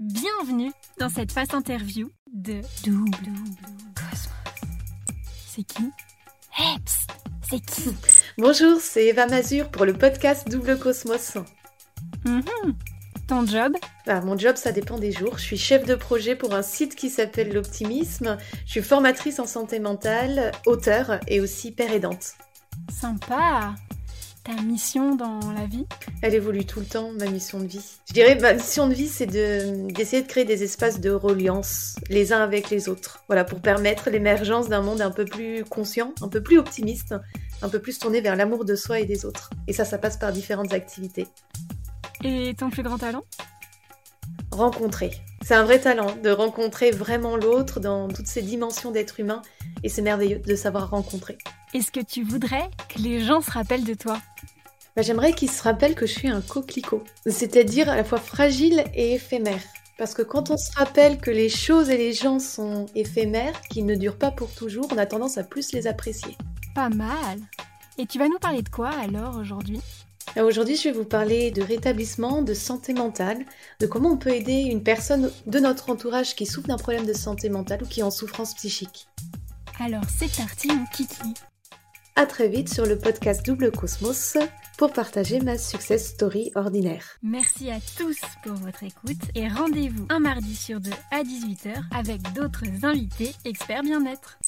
Bienvenue dans cette face interview de Double Cosmos. C'est qui Hey, c'est qui Bonjour, c'est Eva Mazur pour le podcast Double Cosmos. Mhm. Ton job Ah, mon job, ça dépend des jours. Je suis chef de projet pour un site qui s'appelle l'Optimisme. Je suis formatrice en santé mentale, auteur et aussi père aidante. Sympa Ta mission dans la vie Elle évolue tout le temps, ma mission de vie. Je dirais, ma mission de vie, c'est de, d'essayer de créer des espaces de reliance, les uns avec les autres. Voilà, pour permettre l'émergence d'un monde un peu plus conscient, un peu plus optimiste, un peu plus tourné vers l'amour de soi et des autres. Et ça, ça passe par différentes activités. Et ton plus grand talent? Rencontrer. C'est un vrai talent de rencontrer vraiment l'autre dans toutes ses dimensions d'être humain. Et c'est merveilleux de savoir rencontrer. Est-ce que tu voudrais que les gens se rappellent de toi? Bah, J'aimerais qu'ils se rappellent que je suis un coquelicot, c'est-à-dire à la fois fragile et éphémère. Parce que quand on se rappelle que les choses et les gens sont éphémères, qu'ils ne durent pas pour toujours, on a tendance à plus les apprécier. Pas mal. Et tu vas nous parler de quoi alors aujourd'hui? Aujourd'hui, je vais vous parler de rétablissement, de santé mentale, de comment on peut aider une personne de notre entourage qui souffre d'un problème de santé mentale ou qui est en souffrance psychique. Alors c'est parti mon kiki À très vite sur le podcast Double Cosmos pour partager ma success story ordinaire. Merci à tous pour votre écoute et rendez-vous un mardi sur deux à 18h avec d'autres invités experts bien-être.